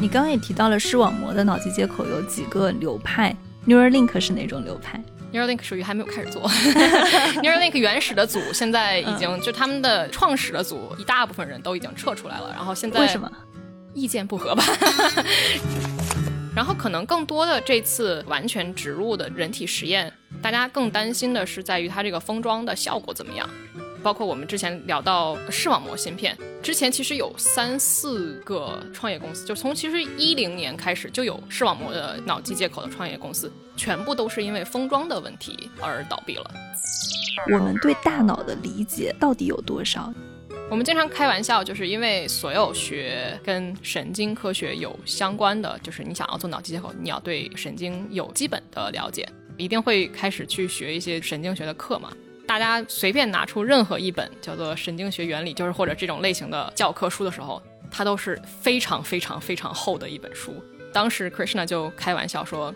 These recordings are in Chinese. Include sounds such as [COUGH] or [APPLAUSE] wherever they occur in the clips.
你刚刚也提到了视网膜的脑机接口有几个流派，Neuralink 是哪种流派？Neuralink 属于还没有开始做，[LAUGHS] Neuralink 原始的组现在已经就他们的创始的组一大部分人都已经撤出来了，然后现在为什么意见不合吧？[LAUGHS] 然后可能更多的这次完全植入的人体实验，大家更担心的是在于它这个封装的效果怎么样。包括我们之前聊到视网膜芯片，之前其实有三四个创业公司，就从其实一零年开始就有视网膜的脑机接口的创业公司，全部都是因为封装的问题而倒闭了。我们对大脑的理解到底有多少？我们经常开玩笑，就是因为所有学跟神经科学有相关的，就是你想要做脑机接口，你要对神经有基本的了解，一定会开始去学一些神经学的课嘛。大家随便拿出任何一本叫做《神经学原理》，就是或者这种类型的教科书的时候，它都是非常非常非常厚的一本书。当时 Krishna 就开玩笑说：“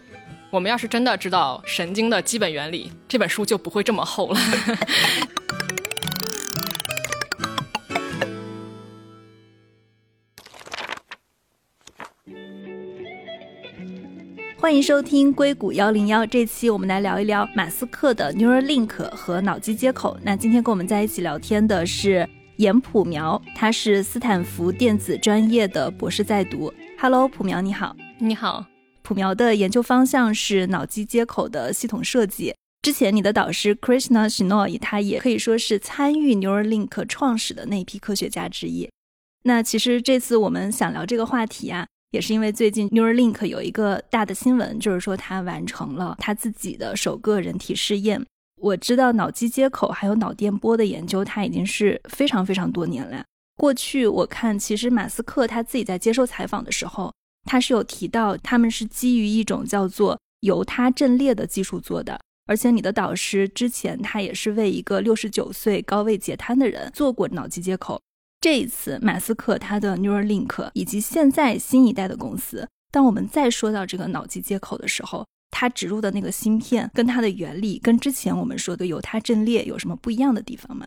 我们要是真的知道神经的基本原理，这本书就不会这么厚了。” [LAUGHS] 欢迎收听硅谷幺零幺，这期我们来聊一聊马斯克的 Neuralink 和脑机接口。那今天跟我们在一起聊天的是严普苗，他是斯坦福电子专业的博士在读。Hello，普苗你好。你好。普苗的研究方向是脑机接口的系统设计。之前你的导师 Krishna Shenoy，他也可以说是参与 Neuralink 创始的那批科学家之一。那其实这次我们想聊这个话题啊。也是因为最近 Neuralink 有一个大的新闻，就是说他完成了他自己的首个人体试验。我知道脑机接口还有脑电波的研究，它已经是非常非常多年了。过去我看，其实马斯克他自己在接受采访的时候，他是有提到他们是基于一种叫做犹他阵列的技术做的。而且你的导师之前他也是为一个六十九岁高位截瘫的人做过脑机接口。这一次，马斯克他的 Neuralink 以及现在新一代的公司，当我们再说到这个脑机接口的时候，它植入的那个芯片跟它的原理，跟之前我们说的犹他阵列有什么不一样的地方吗？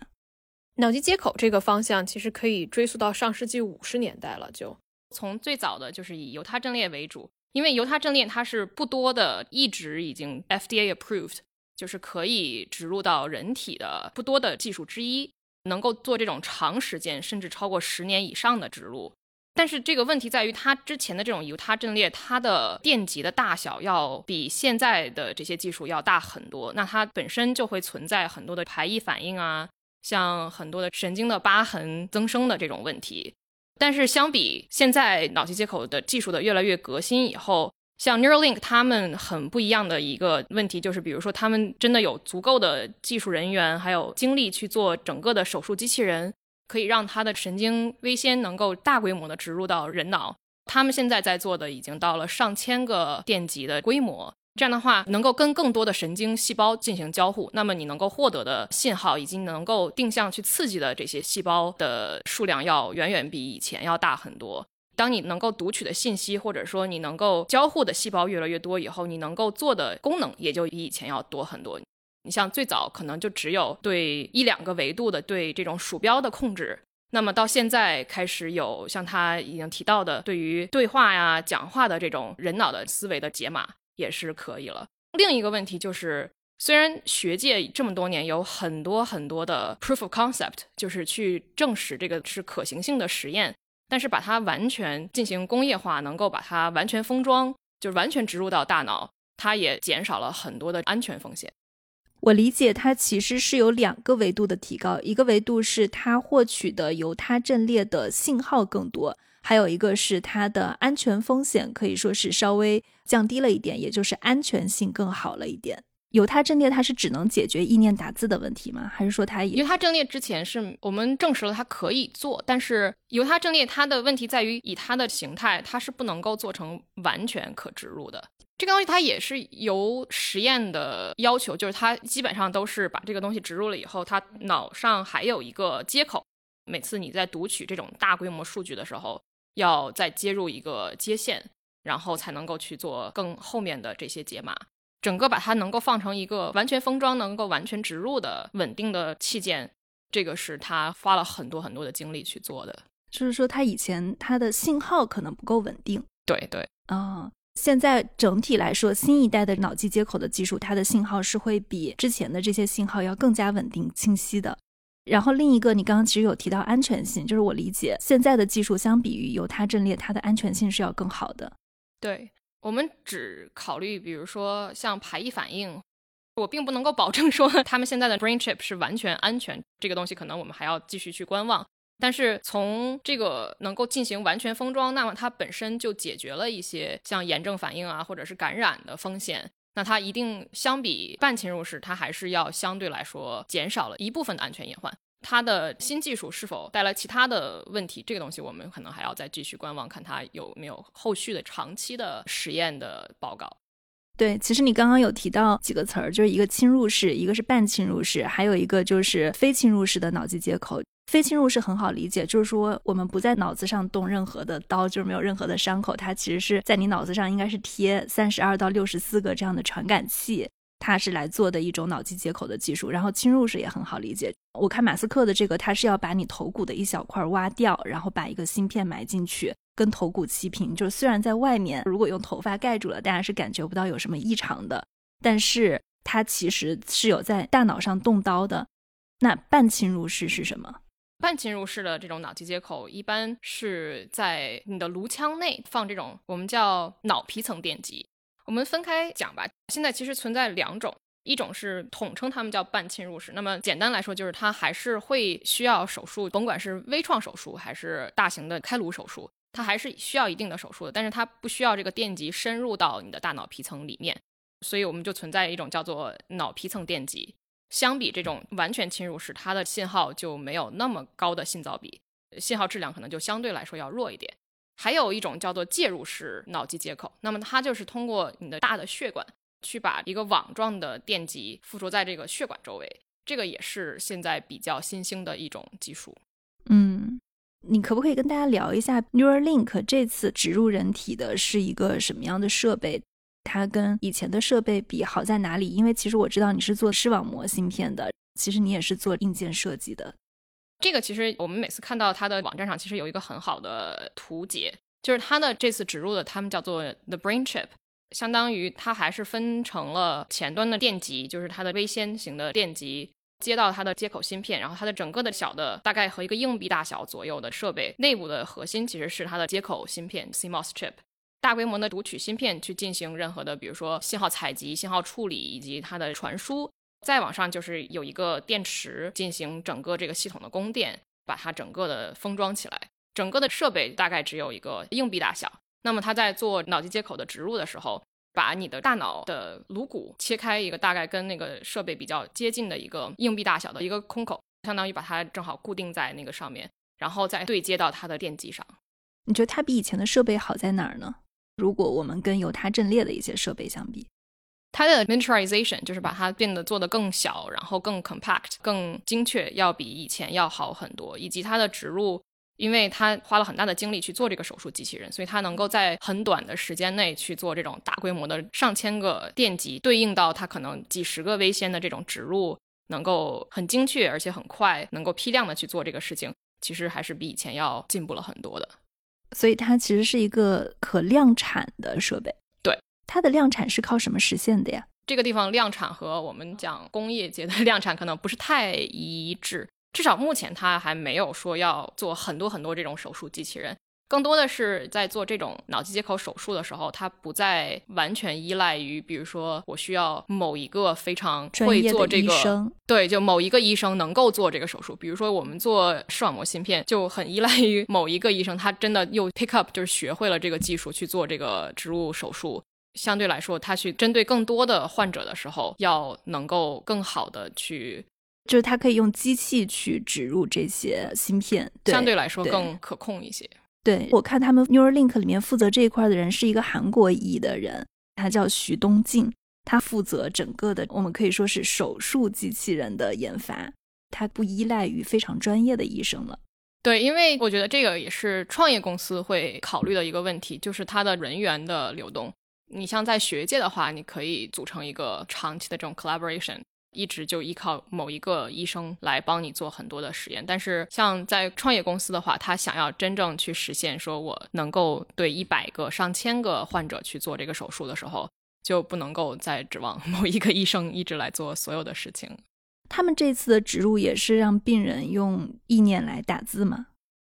脑机接口这个方向其实可以追溯到上世纪五十年代了，就从最早的就是以犹他阵列为主，因为犹他阵列它是不多的，一直已经 FDA approved，就是可以植入到人体的不多的技术之一。能够做这种长时间甚至超过十年以上的植入，但是这个问题在于，它之前的这种犹他阵列，它的电极的大小要比现在的这些技术要大很多，那它本身就会存在很多的排异反应啊，像很多的神经的疤痕增生的这种问题。但是相比现在脑机接口的技术的越来越革新以后，像 Neuralink 他们很不一样的一个问题就是，比如说他们真的有足够的技术人员，还有精力去做整个的手术机器人，可以让他的神经微纤能够大规模的植入到人脑。他们现在在做的已经到了上千个电极的规模，这样的话能够跟更多的神经细胞进行交互，那么你能够获得的信号以及能够定向去刺激的这些细胞的数量要远远比以前要大很多。当你能够读取的信息，或者说你能够交互的细胞越来越多以后，你能够做的功能也就比以前要多很多。你像最早可能就只有对一两个维度的对这种鼠标的控制，那么到现在开始有像他已经提到的对于对话呀、讲话的这种人脑的思维的解码也是可以了。另一个问题就是，虽然学界这么多年有很多很多的 proof of concept，就是去证实这个是可行性的实验。但是把它完全进行工业化，能够把它完全封装，就完全植入到大脑，它也减少了很多的安全风险。我理解它其实是有两个维度的提高，一个维度是它获取的由它阵列的信号更多，还有一个是它的安全风险可以说是稍微降低了一点，也就是安全性更好了一点。犹他阵列它是只能解决意念打字的问题吗？还是说它犹他阵列之前是我们证实了它可以做，但是犹他阵列它的问题在于以它的形态，它是不能够做成完全可植入的。这个东西它也是由实验的要求，就是它基本上都是把这个东西植入了以后，它脑上还有一个接口，每次你在读取这种大规模数据的时候，要再接入一个接线，然后才能够去做更后面的这些解码。整个把它能够放成一个完全封装、能够完全植入的稳定的器件，这个是他花了很多很多的精力去做的。就是说，他以前他的信号可能不够稳定，对对，啊，现在整体来说，新一代的脑机接口的技术，它的信号是会比之前的这些信号要更加稳定、清晰的。然后另一个，你刚刚其实有提到安全性，就是我理解现在的技术相比于犹他阵列，它的安全性是要更好的。对我们只考虑，比如说像排异反应，我并不能够保证说他们现在的 brain chip 是完全安全，这个东西可能我们还要继续去观望。但是从这个能够进行完全封装，那么它本身就解决了一些像炎症反应啊，或者是感染的风险。那它一定相比半侵入式，它还是要相对来说减少了一部分的安全隐患。它的新技术是否带来其他的问题，这个东西我们可能还要再继续观望，看它有没有后续的长期的实验的报告。对，其实你刚刚有提到几个词儿，就是一个侵入式，一个是半侵入式，还有一个就是非侵入式的脑机接口。非侵入式很好理解，就是说我们不在脑子上动任何的刀，就是没有任何的伤口，它其实是在你脑子上应该是贴三十二到六十四个这样的传感器，它是来做的一种脑机接口的技术。然后侵入式也很好理解，我看马斯克的这个，它是要把你头骨的一小块挖掉，然后把一个芯片埋进去，跟头骨齐平。就是虽然在外面如果用头发盖住了，大家是感觉不到有什么异常的，但是它其实是有在大脑上动刀的。那半侵入式是什么？半侵入式的这种脑机接口，一般是在你的颅腔内放这种我们叫脑皮层电极。我们分开讲吧。现在其实存在两种，一种是统称它们叫半侵入式。那么简单来说，就是它还是会需要手术，甭管是微创手术还是大型的开颅手术，它还是需要一定的手术的。但是它不需要这个电极深入到你的大脑皮层里面，所以我们就存在一种叫做脑皮层电极。相比这种完全侵入式，它的信号就没有那么高的信噪比，信号质量可能就相对来说要弱一点。还有一种叫做介入式脑机接口，那么它就是通过你的大的血管去把一个网状的电极附着在这个血管周围，这个也是现在比较新兴的一种技术。嗯，你可不可以跟大家聊一下 Neuralink 这次植入人体的是一个什么样的设备？它跟以前的设备比好在哪里？因为其实我知道你是做视网膜芯片的，其实你也是做硬件设计的。这个其实我们每次看到它的网站上，其实有一个很好的图解，就是它的这次植入的，他们叫做 the brain chip，相当于它还是分成了前端的电极，就是它的微纤型的电极接到它的接口芯片，然后它的整个的小的大概和一个硬币大小左右的设备内部的核心其实是它的接口芯片 CMOS chip。大规模的读取芯片去进行任何的，比如说信号采集、信号处理以及它的传输。再往上就是有一个电池进行整个这个系统的供电，把它整个的封装起来。整个的设备大概只有一个硬币大小。那么它在做脑机接口的植入的时候，把你的大脑的颅骨切开一个大概跟那个设备比较接近的一个硬币大小的一个空口，相当于把它正好固定在那个上面，然后再对接到它的电机上。你觉得它比以前的设备好在哪儿呢？如果我们跟犹他阵列的一些设备相比，它的 miniaturization 就是把它变得做得更小，然后更 compact、更精确，要比以前要好很多。以及它的植入，因为它花了很大的精力去做这个手术机器人，所以它能够在很短的时间内去做这种大规模的上千个电极，对应到它可能几十个微纤的这种植入，能够很精确而且很快，能够批量的去做这个事情，其实还是比以前要进步了很多的。所以它其实是一个可量产的设备。对，它的量产是靠什么实现的呀？这个地方量产和我们讲工业界的 [LAUGHS] 量产可能不是太一致，至少目前它还没有说要做很多很多这种手术机器人。更多的是在做这种脑机接口手术的时候，它不再完全依赖于，比如说我需要某一个非常会做这个，对，就某一个医生能够做这个手术。比如说我们做视网膜芯片，就很依赖于某一个医生，他真的又 pick up，就是学会了这个技术去做这个植入手术。相对来说，他去针对更多的患者的时候，要能够更好的去，就是他可以用机器去植入这些芯片，对相对来说更可控一些。对我看他们 Neuralink 里面负责这一块的人是一个韩国裔的人，他叫徐东进，他负责整个的，我们可以说是手术机器人的研发，他不依赖于非常专业的医生了。对，因为我觉得这个也是创业公司会考虑的一个问题，就是它的人员的流动。你像在学界的话，你可以组成一个长期的这种 collaboration。一直就依靠某一个医生来帮你做很多的实验。但是像在创业公司的话，他想要真正去实现说我能够对一百个、上千个患者去做这个手术的时候，就不能够再指望某一个医生一直来做所有的事情。他们这次的植入也是让病人用意念来打字吗？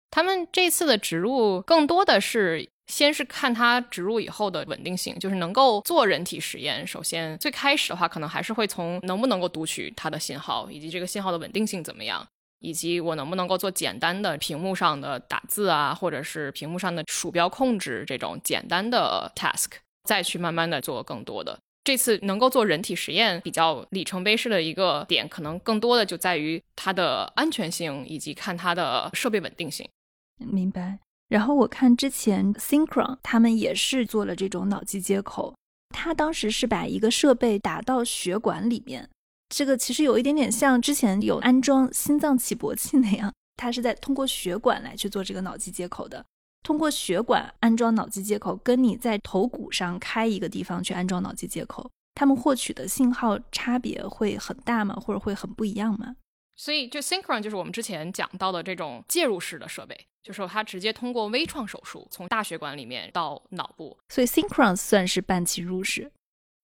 他们这次的植入更多的是先是看它植入以后的稳定性，就是能够做人体实验。首先最开始的话，可能还是会从能不能够读取它的信号，以及这个信号的稳定性怎么样，以及我能不能够做简单的屏幕上的打字啊，或者是屏幕上的鼠标控制这种简单的 task，再去慢慢的做更多的。这次能够做人体实验比较里程碑式的一个点，可能更多的就在于它的安全性，以及看它的设备稳定性。明白。然后我看之前 Synchron 他们也是做了这种脑机接口，他当时是把一个设备打到血管里面，这个其实有一点点像之前有安装心脏起搏器那样，他是在通过血管来去做这个脑机接口的。通过血管安装脑机接口，跟你在头骨上开一个地方去安装脑机接口，他们获取的信号差别会很大吗？或者会很不一样吗？所以，就 Synchron 就是我们之前讲到的这种介入式的设备，就是它直接通过微创手术从大血管里面到脑部。所以 Synchron 算是半侵入式，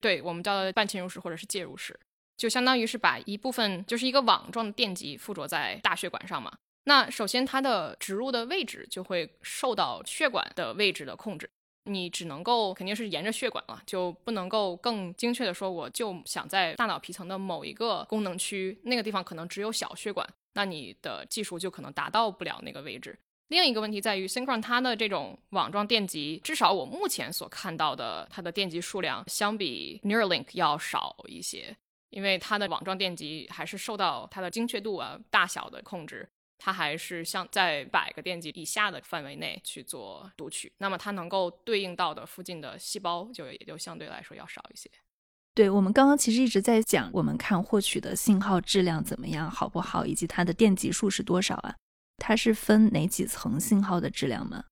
对我们叫的半侵入式或者是介入式，就相当于是把一部分就是一个网状的电极附着在大血管上嘛。那首先它的植入的位置就会受到血管的位置的控制。你只能够肯定是沿着血管了，就不能够更精确的说，我就想在大脑皮层的某一个功能区，那个地方可能只有小血管，那你的技术就可能达到不了那个位置。另一个问题在于，Synchron 它的这种网状电极，至少我目前所看到的，它的电极数量相比 Neuralink 要少一些，因为它的网状电极还是受到它的精确度啊、大小的控制。它还是像在百个电极以下的范围内去做读取，那么它能够对应到的附近的细胞就也就相对来说要少一些。对我们刚刚其实一直在讲，我们看获取的信号质量怎么样，好不好，以及它的电极数是多少啊？它是分哪几层信号的质量吗？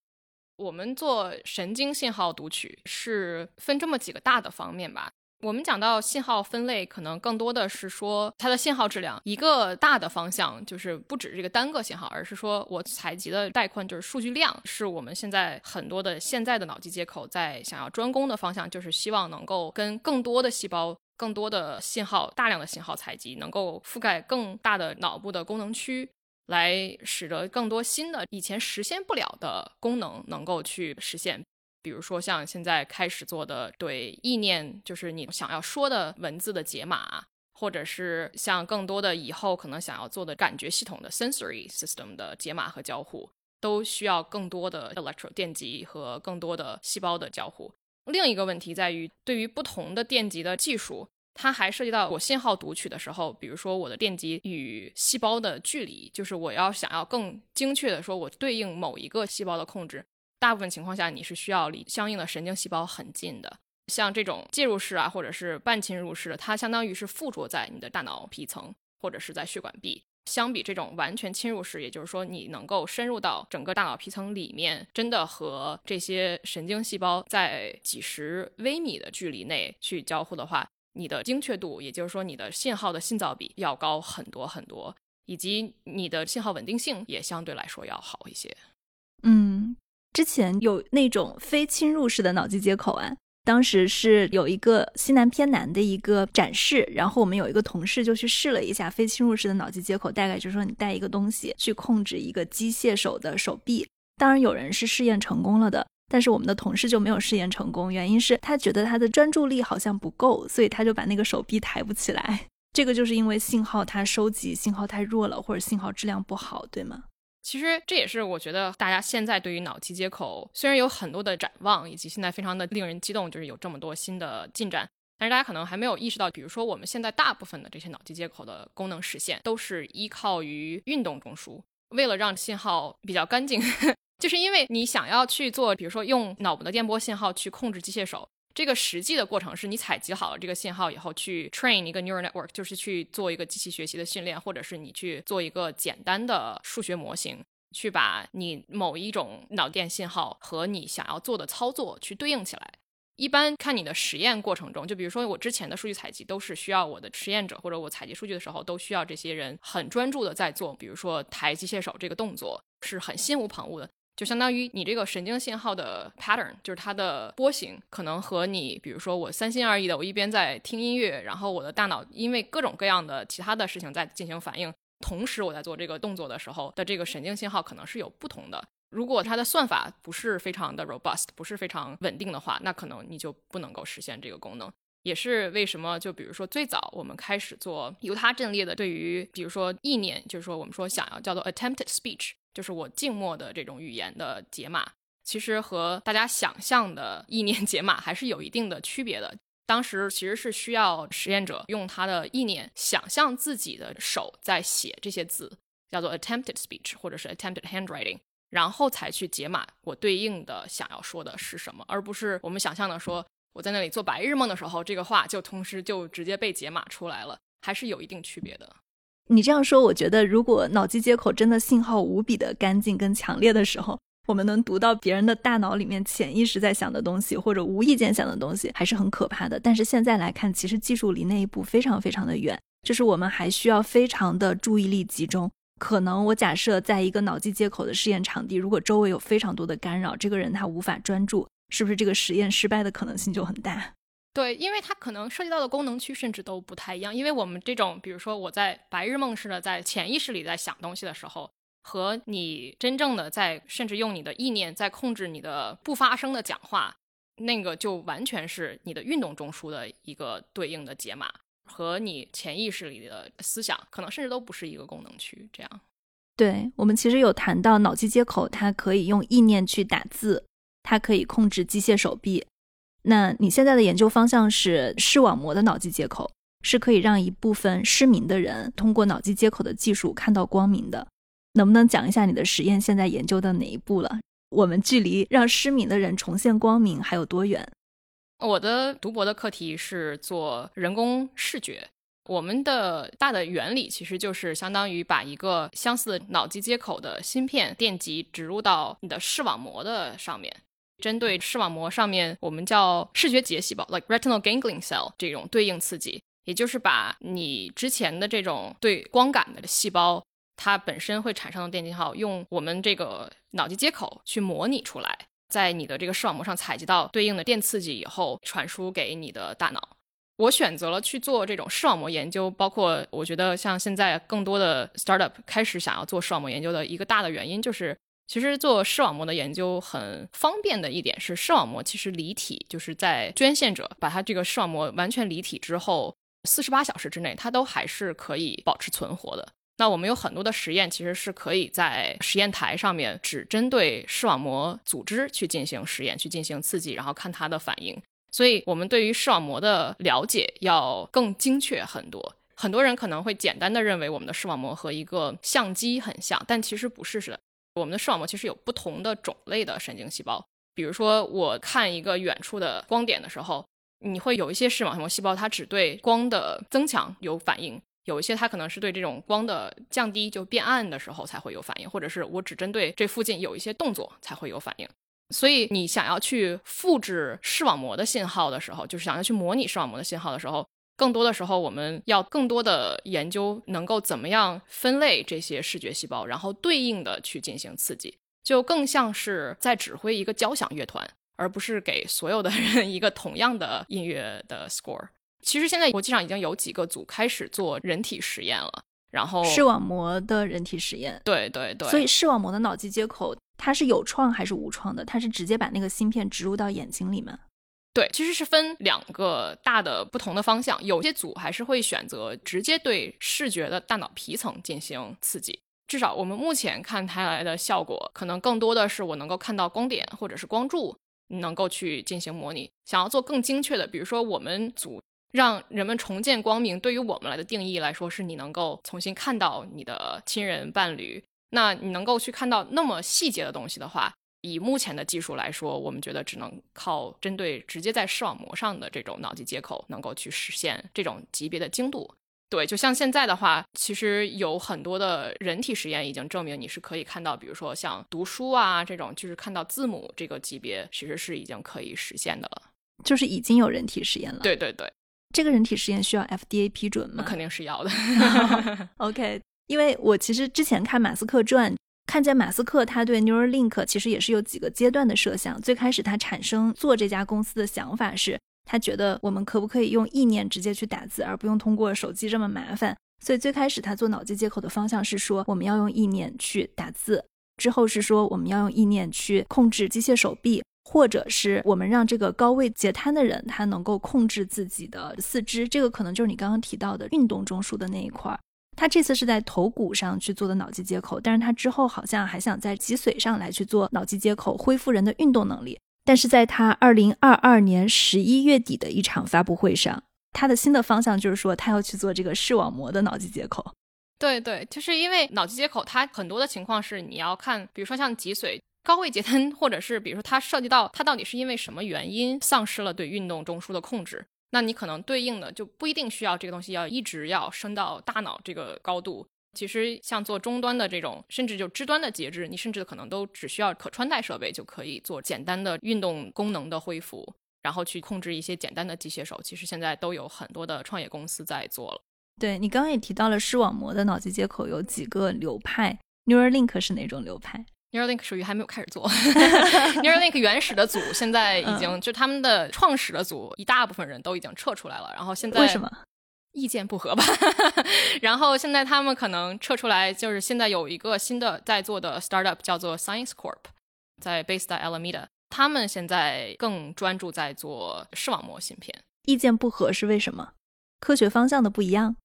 我们做神经信号读取是分这么几个大的方面吧。我们讲到信号分类，可能更多的是说它的信号质量。一个大的方向就是不止这个单个信号，而是说我采集的带宽就是数据量，是我们现在很多的现在的脑机接口在想要专攻的方向，就是希望能够跟更多的细胞、更多的信号、大量的信号采集，能够覆盖更大的脑部的功能区，来使得更多新的以前实现不了的功能能够去实现。比如说像现在开始做的对意念，就是你想要说的文字的解码，或者是像更多的以后可能想要做的感觉系统的 sensory system 的解码和交互，都需要更多的 electro 电极和更多的细胞的交互。另一个问题在于，对于不同的电极的技术，它还涉及到我信号读取的时候，比如说我的电极与细胞的距离，就是我要想要更精确的说，我对应某一个细胞的控制。大部分情况下，你是需要离相应的神经细胞很近的。像这种介入式啊，或者是半侵入式的，它相当于是附着在你的大脑皮层或者是在血管壁。相比这种完全侵入式，也就是说你能够深入到整个大脑皮层里面，真的和这些神经细胞在几十微米的距离内去交互的话，你的精确度，也就是说你的信号的信噪比要高很多很多，以及你的信号稳定性也相对来说要好一些。嗯。之前有那种非侵入式的脑机接口啊，当时是有一个西南偏南的一个展示，然后我们有一个同事就去试了一下非侵入式的脑机接口，大概就是说你带一个东西去控制一个机械手的手臂。当然有人是试验成功了的，但是我们的同事就没有试验成功，原因是他觉得他的专注力好像不够，所以他就把那个手臂抬不起来。这个就是因为信号它收集信号太弱了，或者信号质量不好，对吗？其实这也是我觉得大家现在对于脑机接口虽然有很多的展望，以及现在非常的令人激动，就是有这么多新的进展，但是大家可能还没有意识到，比如说我们现在大部分的这些脑机接口的功能实现，都是依靠于运动中枢。为了让信号比较干净，[LAUGHS] 就是因为你想要去做，比如说用脑部的电波信号去控制机械手。这个实际的过程是你采集好了这个信号以后，去 train 一个 neural network，就是去做一个机器学习的训练，或者是你去做一个简单的数学模型，去把你某一种脑电信号和你想要做的操作去对应起来。一般看你的实验过程中，就比如说我之前的数据采集都是需要我的实验者或者我采集数据的时候都需要这些人很专注的在做，比如说抬机械手这个动作是很心无旁骛的，就相当于你这个神经信号的 pattern，就是它的波形可能和你比如说我三心二意的，我一边在听音乐，然后我的大脑因为各种各样的其他的事情在进行反应，同时我在做这个动作的时候的这个神经信号可能是有不同的。如果它的算法不是非常的 robust，不是非常稳定的话，那可能你就不能够实现这个功能。也是为什么，就比如说最早我们开始做犹他阵列的，对于比如说意念，就是说我们说想要叫做 attempted speech，就是我静默的这种语言的解码，其实和大家想象的意念解码还是有一定的区别的。当时其实是需要实验者用他的意念想象自己的手在写这些字，叫做 attempted speech 或者是 attempted handwriting。然后才去解码我对应的想要说的是什么，而不是我们想象的说我在那里做白日梦的时候，这个话就同时就直接被解码出来了，还是有一定区别的。你这样说，我觉得如果脑机接口真的信号无比的干净跟强烈的时候，我们能读到别人的大脑里面潜意识在想的东西，或者无意间想的东西，还是很可怕的。但是现在来看，其实技术离那一步非常非常的远，就是我们还需要非常的注意力集中。可能我假设在一个脑机接口的试验场地，如果周围有非常多的干扰，这个人他无法专注，是不是这个实验失败的可能性就很大？对，因为它可能涉及到的功能区甚至都不太一样。因为我们这种，比如说我在白日梦似的在潜意识里在想东西的时候，和你真正的在甚至用你的意念在控制你的不发声的讲话，那个就完全是你的运动中枢的一个对应的解码。和你潜意识里的思想，可能甚至都不是一个功能区。这样，对我们其实有谈到脑机接口，它可以用意念去打字，它可以控制机械手臂。那你现在的研究方向是视网膜的脑机接口，是可以让一部分失明的人通过脑机接口的技术看到光明的。能不能讲一下你的实验现在研究的哪一步了？我们距离让失明的人重现光明还有多远？我的读博的课题是做人工视觉。我们的大的原理其实就是相当于把一个相似脑机接口的芯片电极植入到你的视网膜的上面，针对视网膜上面我们叫视觉结细胞 （like retinal ganglion cell） 这种对应刺激，也就是把你之前的这种对光感的细胞，它本身会产生的电信号，用我们这个脑机接口去模拟出来。在你的这个视网膜上采集到对应的电刺激以后，传输给你的大脑。我选择了去做这种视网膜研究，包括我觉得像现在更多的 startup 开始想要做视网膜研究的一个大的原因，就是其实做视网膜的研究很方便的一点是，视网膜其实离体，就是在捐献者把它这个视网膜完全离体之后，四十八小时之内，它都还是可以保持存活的。那我们有很多的实验，其实是可以在实验台上面只针对视网膜组织去进行实验，去进行刺激，然后看它的反应。所以，我们对于视网膜的了解要更精确很多。很多人可能会简单的认为我们的视网膜和一个相机很像，但其实不是的。我们的视网膜其实有不同的种类的神经细胞。比如说，我看一个远处的光点的时候，你会有一些视网膜细胞，它只对光的增强有反应。有一些它可能是对这种光的降低就变暗的时候才会有反应，或者是我只针对这附近有一些动作才会有反应。所以你想要去复制视网膜的信号的时候，就是想要去模拟视网膜的信号的时候，更多的时候我们要更多的研究能够怎么样分类这些视觉细胞，然后对应的去进行刺激，就更像是在指挥一个交响乐团，而不是给所有的人 [LAUGHS] 一个同样的音乐的 score。其实现在国际上已经有几个组开始做人体实验了，然后视网膜的人体实验，对对对，所以视网膜的脑机接口它是有创还是无创的？它是直接把那个芯片植入到眼睛里吗？对，其实是分两个大的不同的方向，有些组还是会选择直接对视觉的大脑皮层进行刺激，至少我们目前看它来的效果，可能更多的是我能够看到光点或者是光柱，能够去进行模拟。想要做更精确的，比如说我们组。让人们重见光明，对于我们来的定义来说，是你能够重新看到你的亲人伴侣。那你能够去看到那么细节的东西的话，以目前的技术来说，我们觉得只能靠针对直接在视网膜上的这种脑机接口，能够去实现这种级别的精度。对，就像现在的话，其实有很多的人体实验已经证明，你是可以看到，比如说像读书啊这种，就是看到字母这个级别，其实是已经可以实现的了。就是已经有人体实验了。，对对对，这个人体实验需要 FDA 批准吗？肯定是要的。[LAUGHS] [LAUGHS] OK，因为我其实之前看马斯克传，看见马斯克他对 Neuralink 其实也是有几个阶段的设想。最开始他产生做这家公司的想法是，他觉得我们可不可以用意念直接去打字，而不用通过手机这么麻烦。所以最开始他做脑机接口的方向是说，我们要用意念去打字，之后是说我们要用意念去控制机械手臂。或者是我们让这个高位截瘫的人，他能够控制自己的四肢，这个可能就是你刚刚提到的运动中枢的那一块。他这次是在头骨上去做的脑机接口，但是他之后好像还想在脊髓上来去做脑机接口，恢复人的运动能力。但是在他二零二二年十一月底的一场发布会上，他的新的方向就是说他要去做这个视网膜的脑机接口。对对，就是因为脑机接口，它很多的情况是你要看，比如说像脊髓高位截瘫，或者是比如说它涉及到它到底是因为什么原因丧失了对运动中枢的控制，那你可能对应的就不一定需要这个东西要一直要升到大脑这个高度。其实像做终端的这种，甚至就肢端的截肢，你甚至可能都只需要可穿戴设备就可以做简单的运动功能的恢复，然后去控制一些简单的机械手。其实现在都有很多的创业公司在做了。对你刚刚也提到了视网膜的脑机接口有几个流派，Neuralink 是哪种流派？Neuralink 属于还没有开始做，[LAUGHS] Neuralink 原始的组现在已经、嗯就他们的创始的组一大部分人都已经撤出来了，然后现在为什么？意见不合吧？[LAUGHS] 然后现在他们可能撤出来，就是现在有一个新的在做的 startup 叫做 Science Corp，在 based 在 Alameda，他们现在更专注在做视网膜芯片。意见不合是为什么？科学方向的不一样。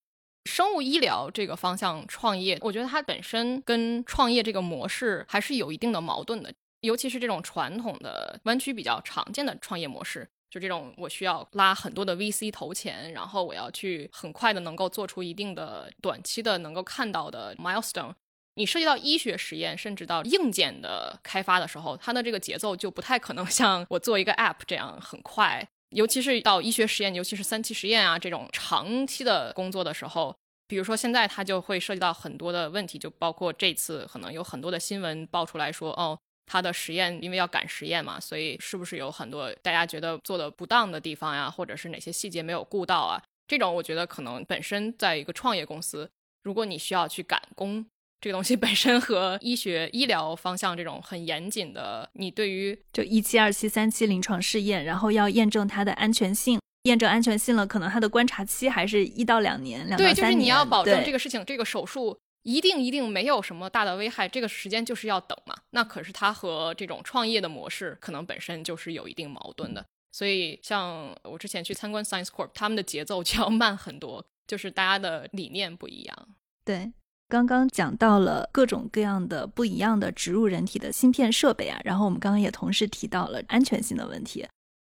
生物医疗这个方向创业，我觉得它本身跟创业这个模式还是有一定的矛盾的，尤其是这种传统的弯曲比较常见的创业模式，就这种我需要拉很多的 VC 投钱，然后我要去很快的能够做出一定的短期的能够看到的 milestone。你涉及到医学实验，甚至到硬件的开发的时候，它的这个节奏就不太可能像我做一个 app 这样很快。尤其是到医学实验，尤其是三期实验啊这种长期的工作的时候，比如说现在它就会涉及到很多的问题，就包括这次可能有很多的新闻爆出来说，哦，它的实验因为要赶实验嘛，所以是不是有很多大家觉得做的不当的地方呀，或者是哪些细节没有顾到啊？这种我觉得可能本身在一个创业公司，如果你需要去赶工。这个东西本身和医学医疗方向这种很严谨的，你对于就一期、二期、三期临床试验，然后要验证它的安全性。验证安全性了，可能它的观察期还是一到两年，两到对，三年。就是你要保证这个事情，这个手术一定一定没有什么大的危害，这个时间就是要等嘛。那可是它和这种创业的模式可能本身就是有一定矛盾的。所以像我之前去参观 Science Corp，他们的节奏就要慢很多，就是大家的理念不一样。对，刚刚讲到了各种各样的不一样的植入人体的芯片设备啊，然后我们刚刚也同时提到了安全性的问题。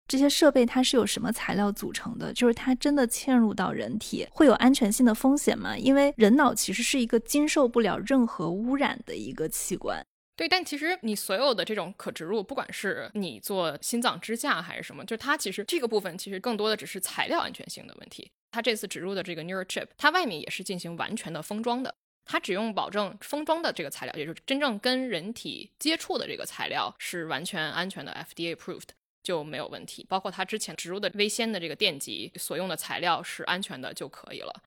这些设备它是由什么材料组成的？就是它真的嵌入到人体会有安全性的风险吗？因为人脑其实是一个经受不了任何污染的一个器官。对，但其实你所有的这种可植入，不管是你做心脏支架还是什么，就是它其实这个部分其实更多的只是材料安全性的问题。它这次植入的这个 NeuroChip，它外面也是进行完全的封装的，它只用保证封装的这个材料，也就是真正跟人体接触的这个材料是完全安全的，FDA approved 就没有问题。包括它之前植入的微纤的这个电极所用的材料是安全的就可以了。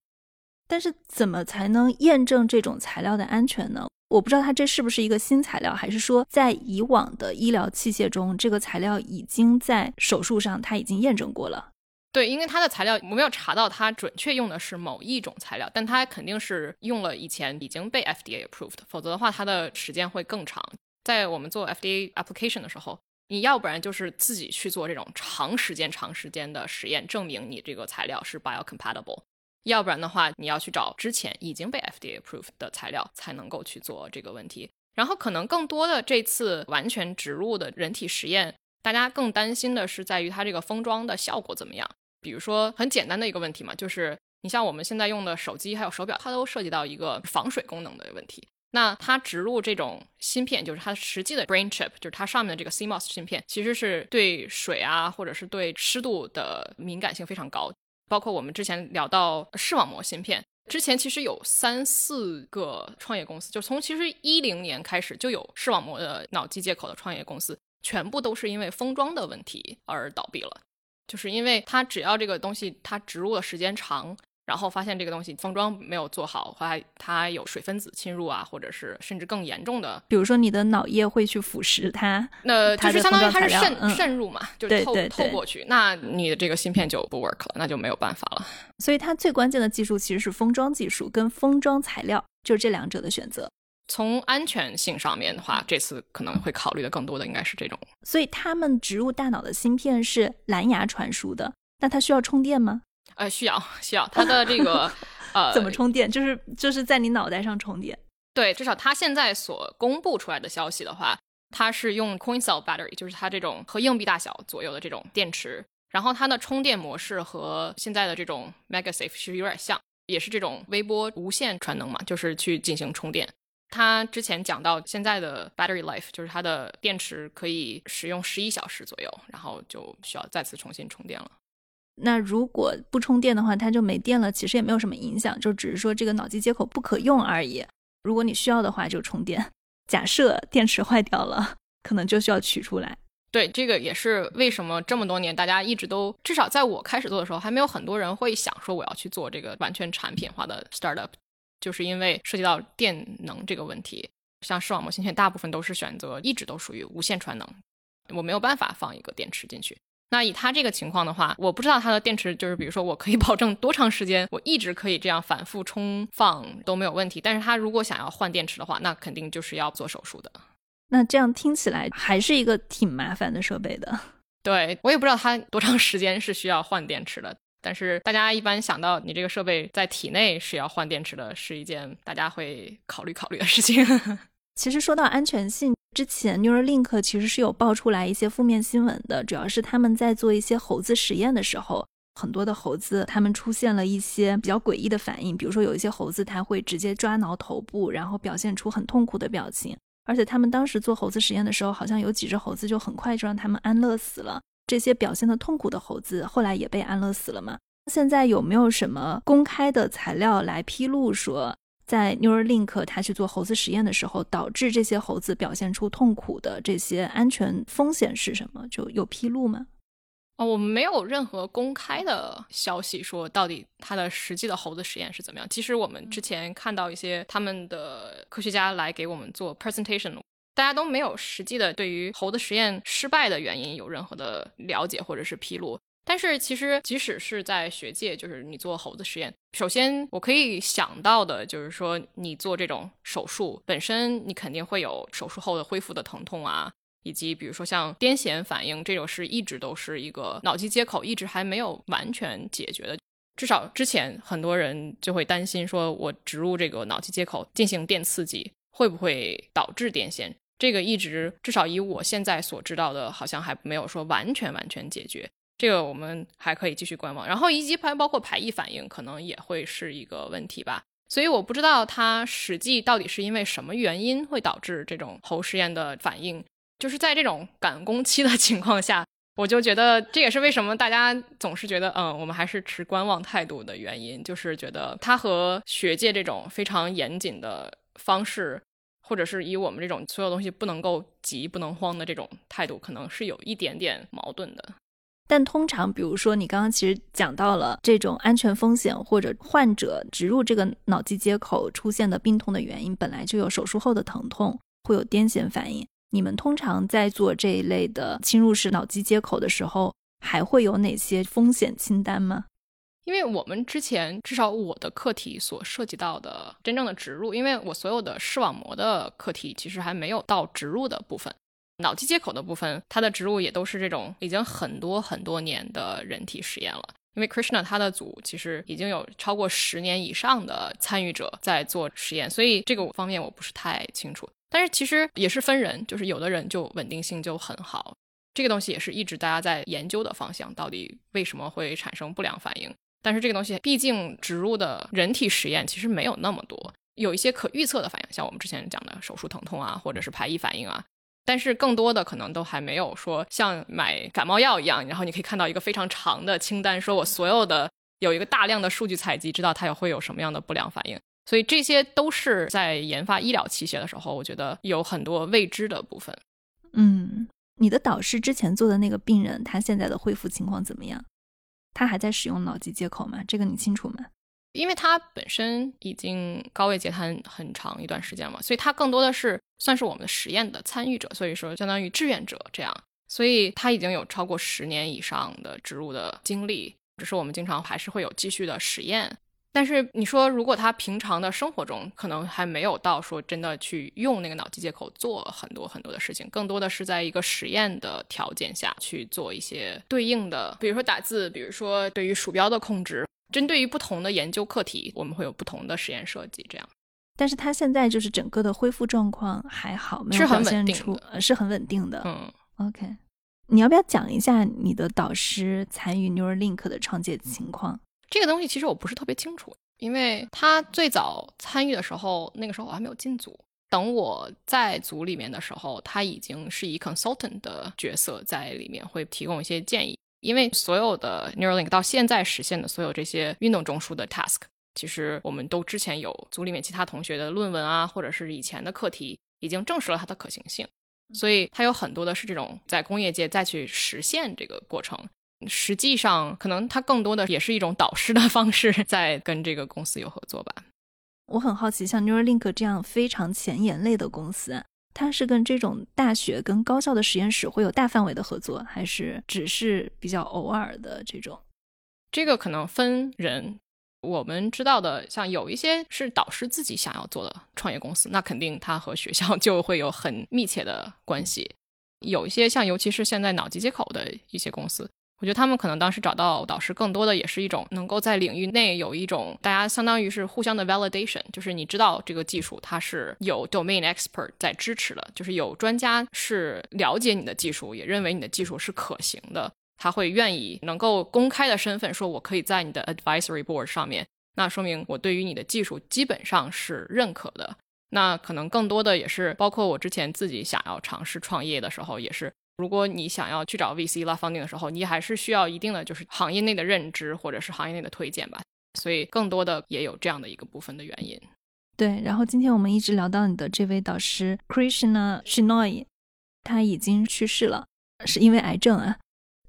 但是怎么才能验证这种材料的安全呢？我不知道它这是不是一个新材料，还是说在以往的医疗器械中，这个材料已经在手术上它已经验证过了。对，因为它的材料我没有查到它准确用的是某一种材料，但它肯定是用了以前已经被 FDA approved，否则的话它的时间会更长。在我们做 FDA application 的时候，你要不然就是自己去做这种长时间、长时间的实验，证明你这个材料是 biocompatible。要不然的话，你要去找之前已经被 FDA approved 的材料，才能够去做这个问题。然后可能更多的这次完全植入的人体实验，大家更担心的是在于它这个封装的效果怎么样。比如说很简单的一个问题嘛，就是你像我们现在用的手机还有手表，它都涉及到一个防水功能的问题。那它植入这种芯片，就是它实际的 brain chip，就是它上面的这个 CMOS 芯片，其实是对水啊或者是对湿度的敏感性非常高。包括我们之前聊到视网膜芯片，之前其实有三四个创业公司，就从其实一零年开始就有视网膜的脑机接口的创业公司，全部都是因为封装的问题而倒闭了。就是因为它只要这个东西它植入的时间长。然后发现这个东西封装没有做好，还它有水分子侵入啊，或者是甚至更严重的，比如说你的脑液会去腐蚀它，那就是相当于它是渗嗯、渗入嘛，就是透透过去，那你的这个芯片就不 work 了，那就没有办法了。所以它最关键的技术其实是封装技术跟封装材料，就是这两者的选择。从安全性上面的话，这次可能会考虑的更多的应该是这种。所以他们植入大脑的芯片是蓝牙传输的，那它需要充电吗？呃，需要需要，它的这个 [LAUGHS] 呃，怎么充电？就是就是在你脑袋上充电。对，至少它现在所公布出来的消息的话，它是用 coin cell battery，就是它这种和硬币大小左右的这种电池，然后它的充电模式和现在的这种 MagSafe 其实有点像，也是这种微波无线传能嘛，就是去进行充电。它之前讲到现在的 battery life，就是它的电池可以使用十一小时左右，然后就需要再次重新充电了。那如果不充电的话，它就没电了，其实也没有什么影响，就只是说这个脑机接口不可用而已。如果你需要的话，就充电。假设电池坏掉了，可能就需要取出来。对，这个也是为什么这么多年大家一直都，至少在我开始做的时候，还没有很多人会想说我要去做这个完全产品化的 startup，就是因为涉及到电能这个问题。像视网膜芯片，大部分都是选择一直都属于无线传能，我没有办法放一个电池进去。那以它这个情况的话，我不知道它的电池就是，比如说我可以 [LAUGHS] 保证多长时间，我一直可以这样反复充放都没有问题。但是它如果想要换电池的话，那肯定就是要做手术的。那这样听起来还是一个挺麻烦的设备的。对我也不知道它多长时间是需要换电池的，但是大家一般想到你这个设备在体内是要换电池的，是一件大家会考虑考虑的事情。[LAUGHS] 其实说到安全性，之前 Neuralink 其实是有爆出来一些负面新闻的，主要是他们在做一些猴子实验的时候，很多的猴子他们出现了一些比较诡异的反应，比如说有一些猴子它会直接抓挠头部，然后表现出很痛苦的表情，而且他们当时做猴子实验的时候，好像有几只猴子就很快就让他们安乐死了。这些表现的痛苦的猴子后来也被安乐死了嘛？现在有没有什么公开的材料来披露说？在 Neuralink 他去做猴子实验的时候，导致这些猴子表现出痛苦的这些安全风险是什么？就有披露吗？哦，我们没有任何公开的消息说到底它的实际的猴子实验是怎么样。其实我们之前看到一些他们的科学家来给我们做 presentation，大家都没有实际的对于猴子实验失败的原因有任何的了解或者是披露。但是其实，即使是在学界，就是你做猴子实验，首先我可以想到的就是说，你做这种手术本身，你肯定会有手术后的恢复的疼痛啊，以及比如说像癫痫反应这种是一直都是一个脑机接口一直还没有完全解决的。至少之前很多人就会担心说，我植入这个脑机接口进行电刺激，会不会导致癫痫？这个一直至少以我现在所知道的，好像还没有说完全完全解决。这个我们还可以继续观望，然后以及排包括排异反应，可能也会是一个问题吧。所以我不知道它实际到底是因为什么原因会导致这种猴实验的反应。就是在这种赶工期的 [LAUGHS] 情况下，我就觉得这也是为什么大家总是觉得，嗯，我们还是持观望态度的原因，就是觉得它和学界这种非常严谨的方式，或者是以我们这种所有东西不能够急不能慌的这种态度，可能是有一点点矛盾的。但通常，比如说你刚刚其实讲到了这种安全风险，或者患者植入这个脑机接口出现的病痛的原因，本来就有手术后的疼痛，会有癫痫反应。你们通常在做这一类的侵入式脑机接口的时候，还会有哪些风险清单吗？因为我们之前至少我的课题所涉及到的真正的植入，因为我所有的视网膜的课题其实还没有到植入的部分。脑机接口的部分，它的植入也都是这种已经很多很多年的人体实验了。因为 Krishna 他的组其实已经有超过十年以上的参与者在做实验，所以这个方面我不是太清楚。但是其实也是分人，就是有的人就稳定性就很好，这个东西也是一直大家在研究的方向，到底为什么会产生不良反应？但是这个东西毕竟植入的人体实验其实没有那么多，有一些可预测的反应，像我们之前讲的手术疼痛啊，或者是排异反应啊。但是更多的可能都还没有说像买感冒药一样，然后你可以看到一个非常长的清单，说我所有的有一个大量的数据采集，知道它有会有什么样的不良反应。所以这些都是在研发医疗器械的时候，我觉得有很多未知的部分。嗯，你的导师之前做的那个病人，他现在的恢复情况怎么样？他还在使用脑机接口吗？这个你清楚吗？因为他本身已经高位截瘫很长一段时间了，所以他更多的是算是我们实验的参与者，所以说相当于志愿者这样。所以他已经有超过十年以上的植入的经历，只是我们经常还是会有继续的实验。但是你说，如果他平常的生活中可能还没有到说真的去用那个脑机接口做很多很多的事情，更多的是在一个实验的条件下去做一些对应的，比如说打字，比如说对于鼠标的控制，针对于不同的研究课题，我们会有不同的实验设计。这样，但是他现在就是整个的恢复状况还好，没有表现出是很稳定的。嗯，OK。你要不要讲一下你的导师参与 Neuralink 的创建情况？这个东西其实我不是特别清楚，因为他最早参与的时候，那个时候我还没有进组。等我在组里面的时候，他已经是以 consultant 的角色在里面，会提供一些建议。因为所有的 Neuralink 到现在实现的所有这些运动中枢的 task，其实我们都之前有组里面其他同学的论文啊，或者是以前的课题，已经证实了它的可行性。所以它有很多的是这种在工业界再去实现这个过程，实际上可能它更多的也是一种导师的方式，在跟这个公司有合作吧。我很好奇，像 Neuralink 这样非常前沿类的公司，它是跟这种大学跟高校的实验室会有大范围的合作，还是只是比较偶尔的这种？这个可能分人。我们知道的，像有一些是导师自己想要做的创业公司，那肯定他和学校就会有很密切的关系。有一些像，尤其是现在脑机接口的一些公司，我觉得他们可能当时找到导师，更多的也是一种能够在领域内有一种大家相当于是互相的 validation，就是你知道这个技术它是有 domain expert 在支持的，就是有专家是了解你的技术，也认为你的技术是可行的。他会愿意能够公开的身份说，我可以在你的 advisory board 上面，那说明我对于你的技术基本上是认可的。那可能更多的也是包括我之前自己想要尝试创业的时候，也是如果你想要去找 VC 拉 funding 的时候，你还是需要一定的就是行业内的认知或者是行业内的推荐吧。所以更多的也有这样的一个部分的原因。对，然后今天我们一直聊到你的这位导师 Krishna Shinoy，他已经去世了，是因为癌症啊。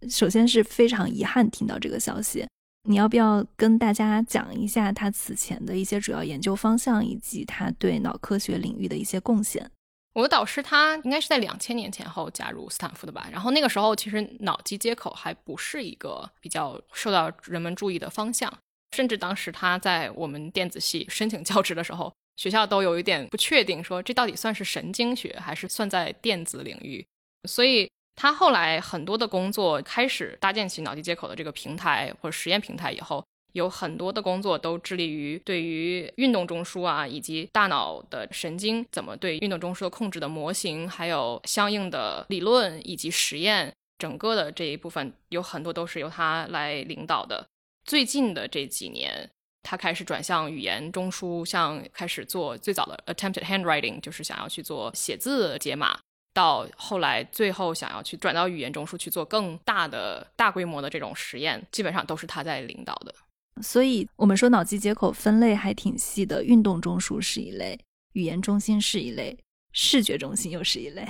首先是非常遗憾听到这个消息，你要不要跟大家讲一下他此前的一些主要研究方向，以及他对脑科学领域的一些贡献？我的导师他应该是在两千年前后加入斯坦福的吧，然后那个时候其实脑机接口还不是一个比较受到人们注意的方向，甚至当时他在我们电子系申请教职的时候，学校都有一点不确定，说这到底算是神经学还是算在电子领域，所以。他后来很多的工作开始搭建起脑机接口的这个平台或者实验平台以后，有很多的工作都致力于对于运动中枢啊，以及大脑的神经怎么对运动中枢的控制的模型，还有相应的理论以及实验，整个的这一部分有很多都是由他来领导的。最近的这几年，他开始转向语言中枢，像开始做最早的 attempted handwriting，就是想要去做写字解码。到后来，最后想要去转到语言中枢去做更大的、大规模的这种实验，基本上都是他在领导的。所以，我们说脑机接口分类还挺细的，运动中枢是一类，语言中心是一类，视觉中心又是一类。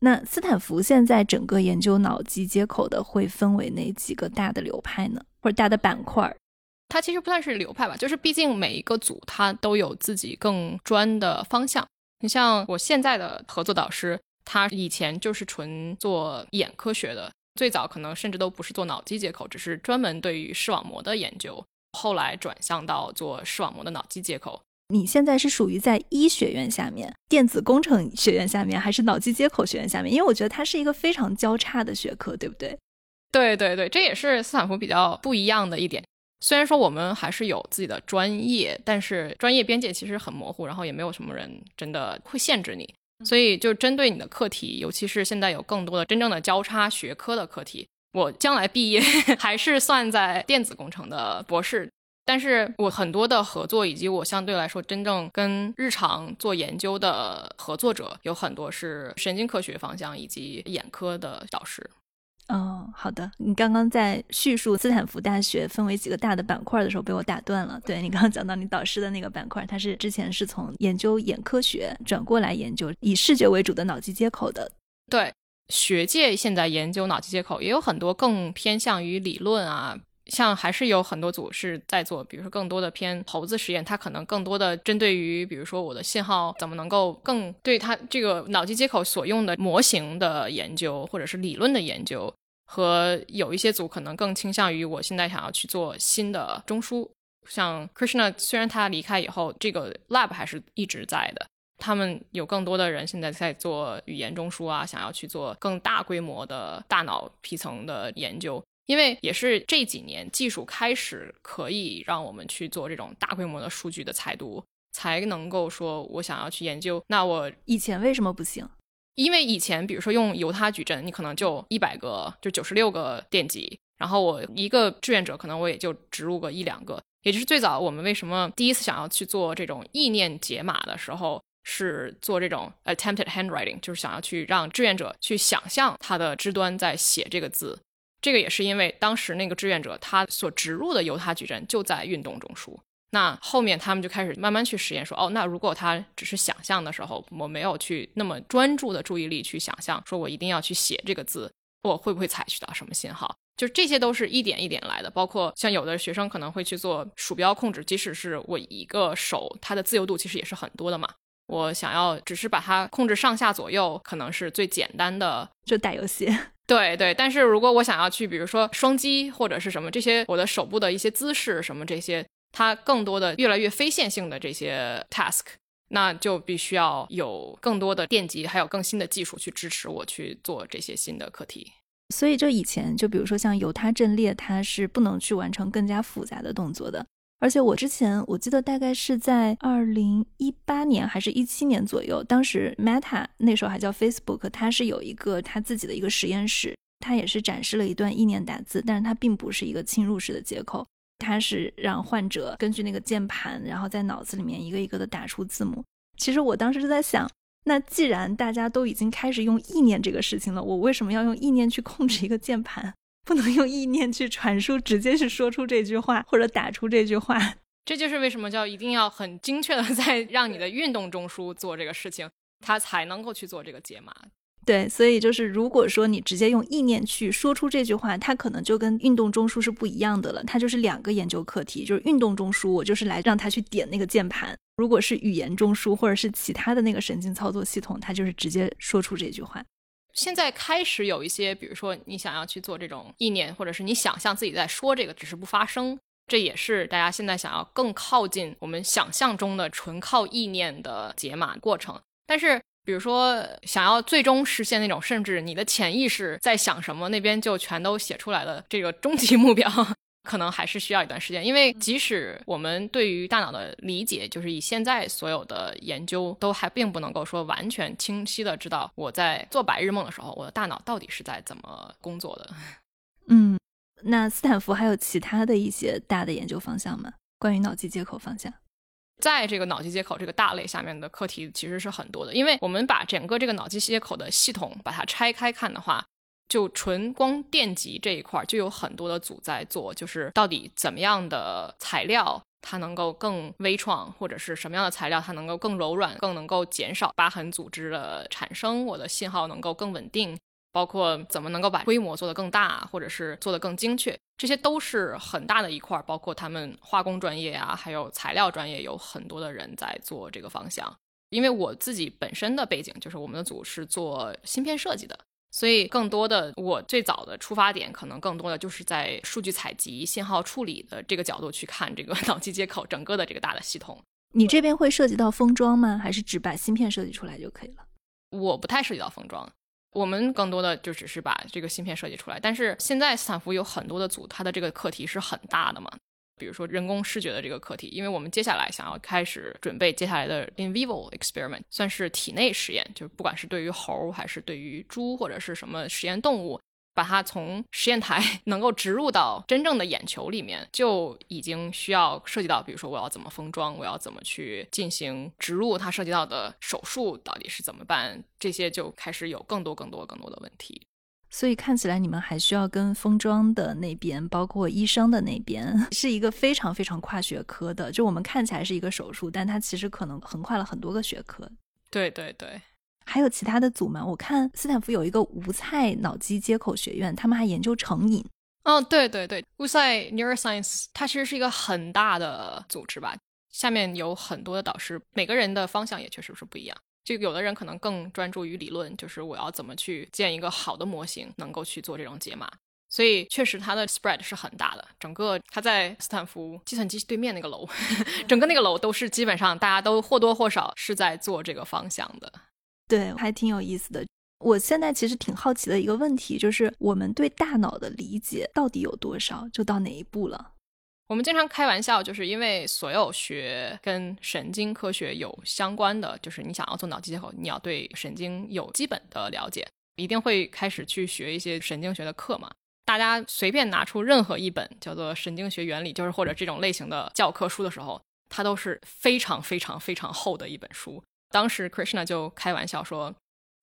那斯坦福现在整个研究脑机接口的会分为哪几个大的流派呢？或者大的板块？它其实不算是流派吧，就是毕竟每一个组它都有自己更专的方向。你像我现在的合作导师。他以前就是纯做眼科学的，最早可能甚至都不是做脑机接口，只是专门对于视网膜的研究。后来转向到做视网膜的脑机接口。你现在是属于在医学院下面、电子工程学院下面，还是脑机接口学院下面？因为我觉得它是一个非常交叉的学科，对不对？对对对，这也是斯坦福比较不一样的一点。虽然说我们还是有自己的专业，但是专业边界其实很模糊，然后也没有什么人真的会限制你。所以，就针对你的课题，尤其是现在有更多的真正的交叉学科的课题，我将来毕业 [LAUGHS] 还是算在电子工程的博士。但是我很多的合作，以及我相对来说真正跟日常做研究的合作者，有很多是神经科学方向以及眼科的导师。哦，好的。你刚刚在叙述斯坦福大学分为几个大的板块的时候，被我打断了。对你刚刚讲到你导师的那个板块，他是之前是从研究眼科学转过来研究以视觉为主的脑机接口的。对，学界现在研究脑机接口也有很多更偏向于理论啊，像还是有很多组是在做，比如说更多的偏猴子实验，它可能更多的针对于，比如说我的信号怎么能够更对它这个脑机接口所用的模型的研究，或者是理论的研究，和有一些组可能更倾向于我现在想要去做新的中枢。像 Krishna 虽然他离开以后，这个 lab 还是一直在的。他们有更多的人现在在做语言中枢啊，想要去做更大规模的大脑皮层的研究，因为也是这几年技术开始可以让我们去做这种大规模的数据的采读，才能够说我想要去研究。那我以前为什么不行？因为以前比如说用犹他矩阵，你可能就一百个，就九十六个电极，然后我一个志愿者可能我也就植入个一两个。也就是最早我们为什么第一次想要去做这种意念解码的时候。是做这种 attempted handwriting，就是想要去让志愿者去想象他的肢端在写这个字。这个也是因为当时那个志愿者他所植入的犹他矩阵就在运动中枢。那后面他们就开始慢慢去实验，说哦，那如果他只是想象的时候，我没有去那么专注的注意力去想象，说我一定要去写这个字，我会不会采取到什么信号？就这些都是一点一点来的。包括像有的学生可能会去做鼠标控制，即使是我一个手，它的自由度其实也是很多的嘛。我想要只是把它控制上下左右，可能是最简单的，就打游戏。[LAUGHS] 对对，但是如果我想要去，比如说双击或者是什么这些，我的手部的一些姿势什么这些，它更多的越来越非线性的这些 task，那就必须要有更多的电极，还有更新的技术去支持我去做这些新的课题。所以，就以前就比如说像犹他阵列，它是不能去完成更加复杂的动作的。而且我之前我记得大概是在二零一八年还是一七年左右，当时 Meta 那时候还叫 Facebook，它是有一个它自己的一个实验室，它也是展示了一段意念打字，但是它并不是一个侵入式的接口，它是让患者根据那个键盘，然后在脑子里面一个一个的打出字母。其实我当时就在想，那既然大家都已经开始用意念这个事情了，我为什么要用意念去控制一个键盘？不能用意念去传输，直接去说出这句话或者打出这句话。这就是为什么叫一定要很精确的在 [LAUGHS] 让你的运动中枢做这个事情，它才能够去做这个解码。对，所以就是如果说你直接用意念去说出这句话，它可能就跟运动中枢是不一样的了。它就是两个研究课题，就是运动中枢，我就是来让它去点那个键盘；如果是语言中枢或者是其他的那个神经操作系统，它就是直接说出这句话。现在开始有一些，比如说你想要去做这种意念，或者是你想象自己在说这个，只是不发声，这也是大家现在想要更靠近我们想象中的纯靠意念的解码过程。但是，比如说想要最终实现那种，甚至你的潜意识在想什么，那边就全都写出来了这个终极目标。可能还是需要一段时间，因为即使我们对于大脑的理解，就是以现在所有的研究，都还并不能够说完全清晰的知道我在做白日梦的时候，我的大脑到底是在怎么工作的。[LAUGHS] 嗯，那斯坦福还有其他的一些大的研究方向吗？关于脑机接口方向，在这个脑机接口这个大类下面的课题其实是很多的，因为我们把整个这个脑机接口的系统把它拆开看的话。就纯光电极这一块，就有很多的组在做，就是到底怎么样的材料它能够更微创，或者是什么样的材料它能够更柔软，更能够减少疤痕组织的产生，我的信号能够更稳定，包括怎么能够把规模做得更大，或者是做得更精确，这些都是很大的一块。包括他们化工专业啊，还有材料专业，有很多的人在做这个方向。因为我自己本身的背景就是我们的组是做芯片设计的。所以，更多的我最早的出发点，可能更多的就是在数据采集、信号处理的这个角度去看这个 [LAUGHS] 脑机接口整个的这个大的系统。你这边会涉及到封装吗？还是只把芯片设计出来就可以了？我不太涉及到封装，我们更多的就只是把这个芯片设计出来。但是现在斯坦福有很多的组，它的这个课题是很大的嘛。比如说人工视觉的这个课题，因为我们接下来想要开始准备接下来的 in vivo experiment，算是体内实验，就不管是对于猴还是对于猪或者是什么实验动物，把它从实验台 [LAUGHS] 能够植入到真正的眼球里面，就已经需要涉及到，比如说我要怎么封装，我要怎么去进行植入，它涉及到的手术到底是怎么办，这些就开始有更多更多更多的问题。所以看起来你们还需要跟封装的那边，包括医生的那边，[LAUGHS] 是一个非常非常跨学科的。就我们看起来是一个手术，但它其实可能横跨了很多个学科。对对对，还有其他的组吗？我看斯坦福有一个无菜脑机接口学院，他们还研究成瘾。哦，对对对，乌塞 Neuroscience 它其实是一个很大的组织吧，下面有很多的导师，每个人的方向也确实是不一样。就有的人可能更专注于理论，就是我要怎么去建一个好的模型，能够去做这种解码。所以确实它的 spread 是很大的，整个它在斯坦福计算机对面那个楼，[LAUGHS] 整个那个楼都是基本上大家都或多或少是在做这个方向的。对，还挺有意思的。我现在其实挺好奇的一个问题，就是我们对大脑的理解到底有多少，就到哪一步了？我们经常开玩笑，就是因为所有学跟神经科学有相关的，就是你想要做脑机接口，你要对神经有基本的了解，一定会开始去学一些神经学的课嘛。大家随便拿出任何一本叫做《神经学原理》，就是或者这种类型的教科书的时候，它都是非常非常非常厚的一本书。当时 Krishna 就开玩笑说。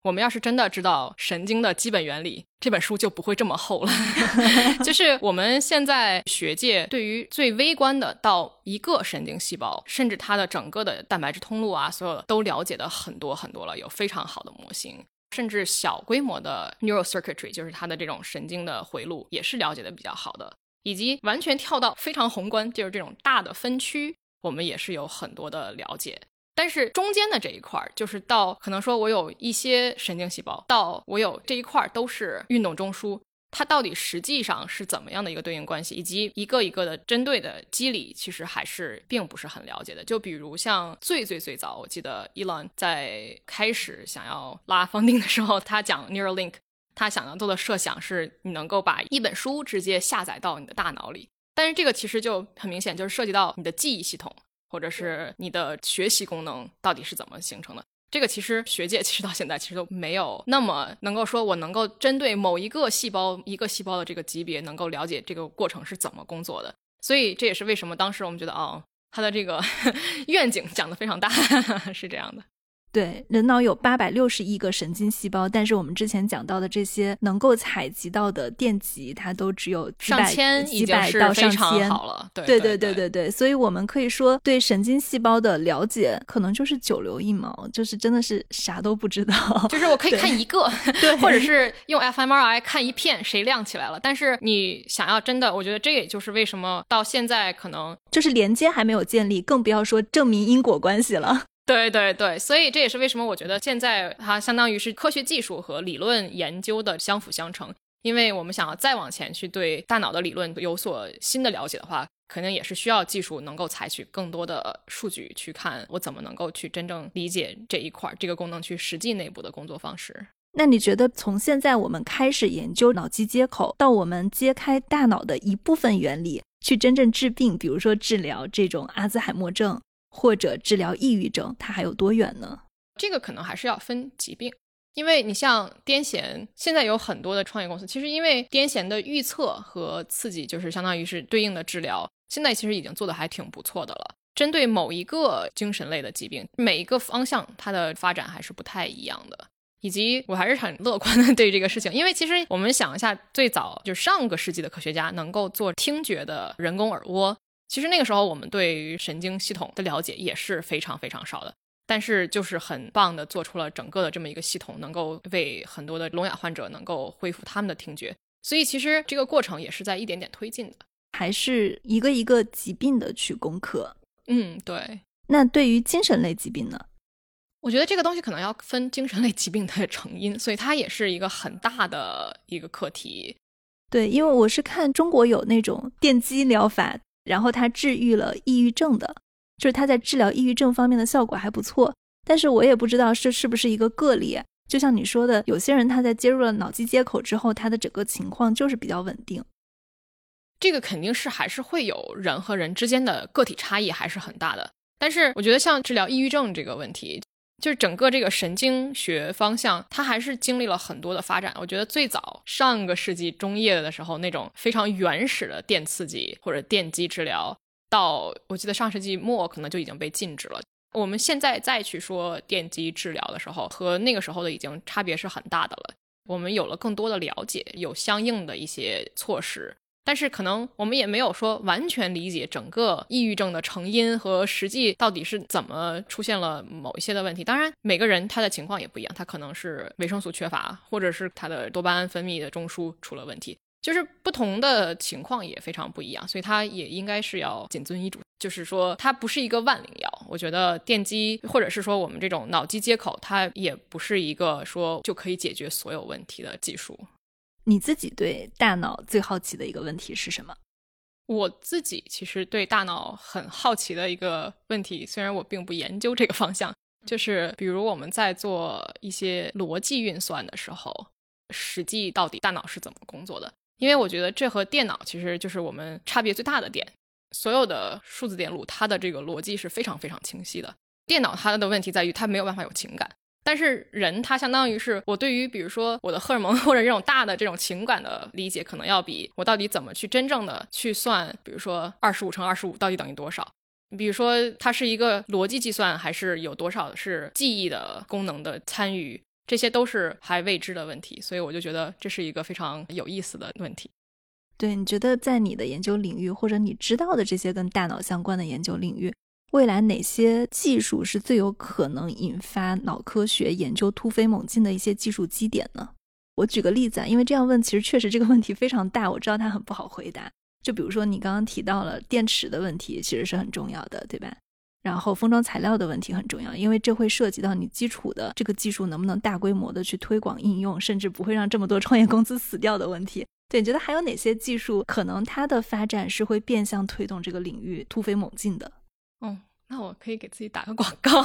我们要是真的知道神经的基本原理，这本书就不会这么厚了。[LAUGHS] 就是我们现在学界对于最微观的到一个神经细胞，甚至它的整个的蛋白质通路啊，所有的都了解的很多很多了，有非常好的模型。甚至小规模的 neural circuitry，就是它的这种神经的回路，也是了解的比较好的。以及完全跳到非常宏观，就是这种大的分区，我们也是有很多的了解。但是中间的这一块儿，就是到可能说我有一些神经细胞，到我有这一块儿都是运动中枢，它到底实际上是怎么样的一个对应关系，以及一个一个的针对的机理，其实还是并不是很了解的。就比如像最最最早，我记得 Elon 在开始想要拉方定的时候，他讲 Neuralink，他想要做的设想是你能够把一本书直接下载到你的大脑里，但是这个其实就很明显就是涉及到你的记忆系统。或者是你的学习功能到底是怎么形成的？这个其实学界 [LAUGHS] 其实到现在其实都没有那么能够说我能够针对某一个细胞一个细胞的这个级别能够了解这个过程是怎么工作的。所以这也是为什么当时我们觉得哦，他的这个 [LAUGHS] 愿景讲的非常大，[LAUGHS] 是这样的。对，人脑有八百六十亿个神经细胞，但是我们之前讲到的这些能够采集到的电极，它都只有上千，几百到上千。好了，对对对对对对，所以我们可以说对神经细胞的了解，可能就是九牛一毛，就是真的是啥都不知道。就是我可以看一个，[LAUGHS] 对，或者是用 fMRI 看一片，谁亮起来了。但是你想要真的，我觉得这也就是为什么到现在可能就是连接还没有建立，更不要说证明因果关系了。对对对，所以这也是为什么我觉得现在它相当于是科学技术和理论研究的相辅相成。因为我们想要再往前去对大脑的理论有所新的了解的话，肯定也是需要技术能够采取更多的数据去看我怎么能够去真正理解这一块这个功能去实际内部的工作方式。那你觉得从现在我们开始研究脑机接口，到我们揭开大脑的一部分原理，去真正治病，比如说治疗这种阿兹海默症？或者治疗抑郁症，它还有多远呢？这个可能还是要分疾病，因为你像癫痫，现在有很多的创业公司，其实因为癫痫的预测和刺激，就是相当于是对应的治疗，现在其实已经做的还挺不错的了。针对某一个精神类的疾病，每一个方向它的发展还是不太一样的。以及我还是很乐观的 [LAUGHS] 对于这个事情，因为其实我们想一下，最早就上个世纪的科学家能够做听觉的人工耳蜗。其实那个时候，我们对于神经系统的了解也是非常非常少的，但是就是很棒的做出了整个的这么一个系统，能够为很多的聋哑患者能够恢复他们的听觉。所以其实这个过程也是在一点点推进的，还是一个一个疾病的去攻克。嗯，对。那对于精神类疾病呢？我觉得这个东西可能要分精神类疾病的成因，所以它也是一个很大的一个课题。对，因为我是看中国有那种电击疗法。然后他治愈了抑郁症的，就是他在治疗抑郁症方面的效果还不错。但是我也不知道这是不是一个个例。就像你说的，有些人他在接入了脑机接口之后，他的整个情况就是比较稳定。这个肯定是还是会有人和人之间的个体差异还是很大的。但是我觉得像治疗抑郁症这个问题。就是整个这个神经学方向，它还是经历了很多的发展。我觉得最早上个世纪中叶的时候，那种非常原始的电刺激或者电击治疗，到我记得上世纪末可能就已经被禁止了。我们现在再去说电击治疗的时候，和那个时候的已经差别是很大的了。我们有了更多的了解，有相应的一些措施，但是可能我们也没有说完全理解整个抑郁症的成因和实际到底是怎么出现了某一些的问题。当然，每个人他的情况也不一样，他可能是维生素缺乏，或者是他的多巴胺分泌的中枢出了问题，就是不同的情况也非常不一样，所以他也应该是要谨遵医嘱。就是说，它不是一个万灵药。我觉得电击或者是说我们这种脑机接口，它也不是一个说就可以解决所有问题的技术。你自己对大脑最好奇的一个问题是什么？我自己其实对大脑很好奇的一个问题，虽然我并不研究这个方向，就是比如我们在做一些逻辑运算的时候，实际到底大脑是怎么工作的？因为我觉得这和电脑其实就是我们差别最大的点。所有的数字电路，它的这个逻辑是非常非常清晰的。电脑它的问题在于它没有办法有情感。但是人他相当于是我对于比如说我的荷尔蒙 [LAUGHS] 或者这种大的这种情感的理解，可能要比我到底怎么去真正的去算，比如说二十五乘二十五到底等于多少？比如说它是一个逻辑计算，还是有多少是记忆的功能的参与？这些都是还未知的问题，所以我就觉得这是一个非常有意思的问题。对，你觉得在你的研究领域或者你知道的这些跟大脑相关的研究领域？未来哪些技术是最有可能引发脑科学研究突飞猛进的一些技术基点呢？我举个例子啊，因为这样问其实确实这个问题非常大，我知道它很不好回答。就比如说你刚刚提到了电池的问题，其实是很重要的，对吧？然后封装材料的问题很重要，因为这会涉及到你基础的这个技术能不能大规模的去推广应用，甚至不会让这么多创业公司死掉的问题。对，你觉得还有哪些技术可能它的发展是会变相推动这个领域突飞猛进的？嗯，[LAUGHS] 那我可以给自己打个广告，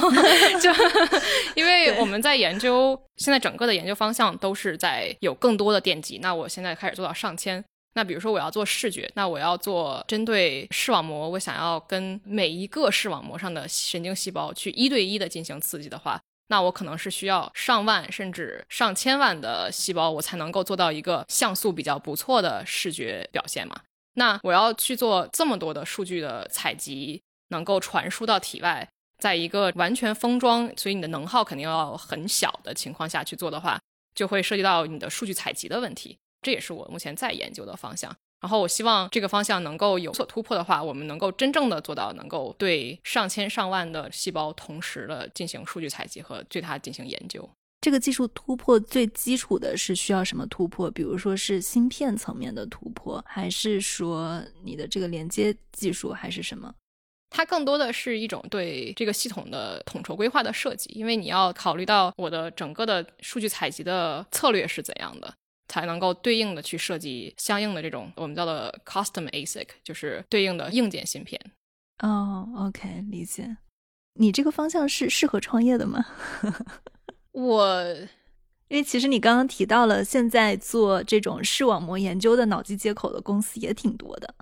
就 [LAUGHS] 因为我们在研究，现在整个的研究方向都是在有更多的电极。那我现在开始做到上千。那比如说我要做视觉，那我要做针对视网膜，我想要跟每一个视网膜上的神经细胞去一对一的进行刺激的话，那我可能是需要上万甚至上千万的细胞，我才能够做到一个像素比较不错的视觉表现嘛。那我要去做这么多的数据的采集。能够传输到体外，在一个完全封装，所以你的能耗肯定要很小的情况下去做的话，就会涉及到你的数据采集的问题。这也是我目前在研究的方向。然后我希望这个方向能够有所突破的话，我们能够真正的做到能够对上千上万的细胞同时的进行数据采集和对它进行研究。这个技术突破最基础的是需要什么突破？比如说是芯片层面的突破，还是说你的这个连接技术，还是什么？它更多的是一种对这个系统的统筹规划的设计，因为你要考虑到我的整个的数据采集的策略是怎样的，才能够对应的去设计相应的这种我们叫做 custom ASIC，就是对应的硬件芯片。哦，OK，理解。你这个方向是适合创业的吗？[LAUGHS] 我，因为其实你刚刚提到了，现在做这种视网膜研究的脑机接口的公司也挺多的。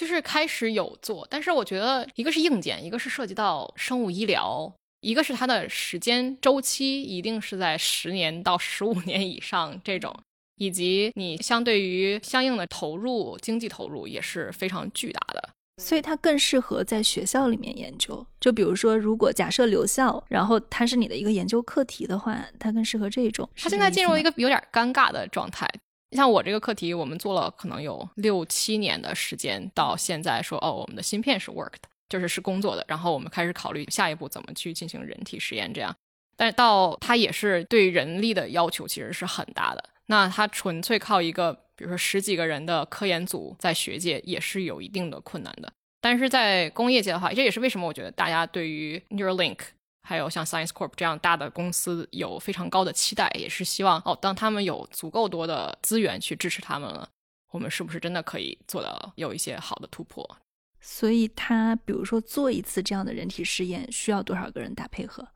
就是开始有做，但是我觉得一个是硬件，一个是涉及到生物医疗，一个是它的时间周期一定是在十年到十五年以上这种，以及你相对于相应的投入经济投入也是非常巨大的，所以它更适合在学校里面研究。就比如说，如果假设留校，然后它是你的一个研究课题的话，它更适合这种。它现在进入一个有点尴尬的状态。像我这个课题，我们做了可能有六七年的时间，到现在说哦，我们的芯片是 worked，就是是工作的。然后我们开始考虑下一步怎么去进行人体实验，这样。但是到它也是对人力的要求其实是很大的。那它纯粹靠一个，比如说十几个人的科研组，在学界也是有一定的困难的。但是在工业界的话，这也是为什么我觉得大家对于 Neuralink。还有像 Science Corp 这样大的公司有非常高的期待，也是希望哦，当他们有足够多的资源去支持他们了，我们是不是真的可以做到有一些好的突破？所以，他比如说做一次这样的人体试验需要多少个人打配合？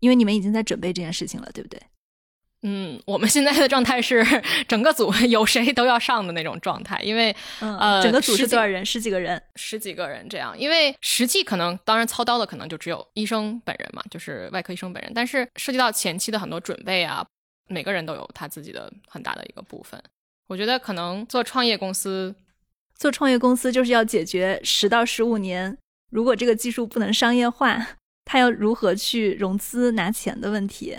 因为你们已经在准备这件事情了，对不对？嗯，我们现在的状态是整个组有谁都要上的那种状态，因为呃，整个组是多少人？十几个人，十几个人这样。因为实际可能，当然操刀的可能就只有医生本人嘛，就是外科医生本人。但是涉及到前期的很多准备啊，每个人都有他自己的很大的一个部分。我觉得可能做创业公司，做创业公司就是要解决十到十五年，如果这个技术不能商业化，他要如何去融资拿钱的问题。